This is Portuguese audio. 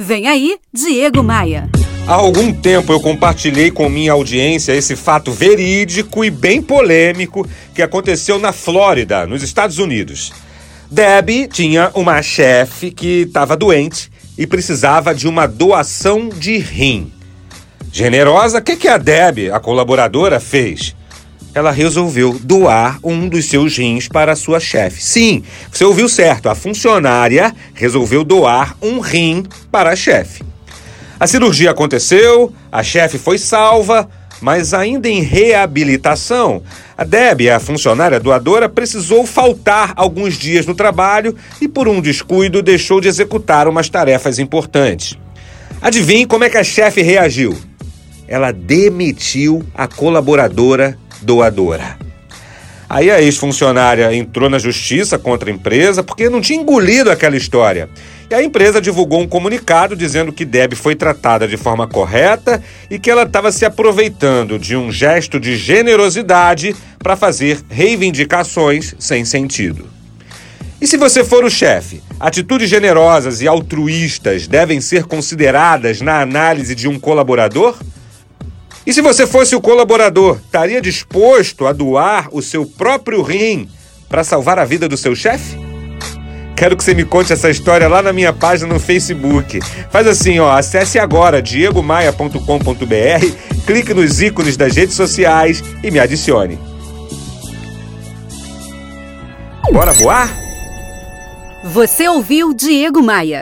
Vem aí, Diego Maia. Há algum tempo eu compartilhei com minha audiência esse fato verídico e bem polêmico que aconteceu na Flórida, nos Estados Unidos. Debbie tinha uma chefe que estava doente e precisava de uma doação de rim. Generosa, o que, que a Debbie, a colaboradora, fez? Ela resolveu doar um dos seus rins para a sua chefe. Sim, você ouviu certo, a funcionária resolveu doar um rim para a chefe. A cirurgia aconteceu, a chefe foi salva, mas ainda em reabilitação, a Debbie, a funcionária doadora, precisou faltar alguns dias no trabalho e, por um descuido, deixou de executar umas tarefas importantes. Adivinhe como é que a chefe reagiu? Ela demitiu a colaboradora doadora. Aí a ex-funcionária entrou na justiça contra a empresa porque não tinha engolido aquela história. E a empresa divulgou um comunicado dizendo que Deb foi tratada de forma correta e que ela estava se aproveitando de um gesto de generosidade para fazer reivindicações sem sentido. E se você for o chefe, atitudes generosas e altruístas devem ser consideradas na análise de um colaborador? E se você fosse o colaborador, estaria disposto a doar o seu próprio rim para salvar a vida do seu chefe? Quero que você me conte essa história lá na minha página no Facebook. Faz assim, ó, acesse agora diegomaia.com.br, clique nos ícones das redes sociais e me adicione. Bora voar? Você ouviu Diego Maia.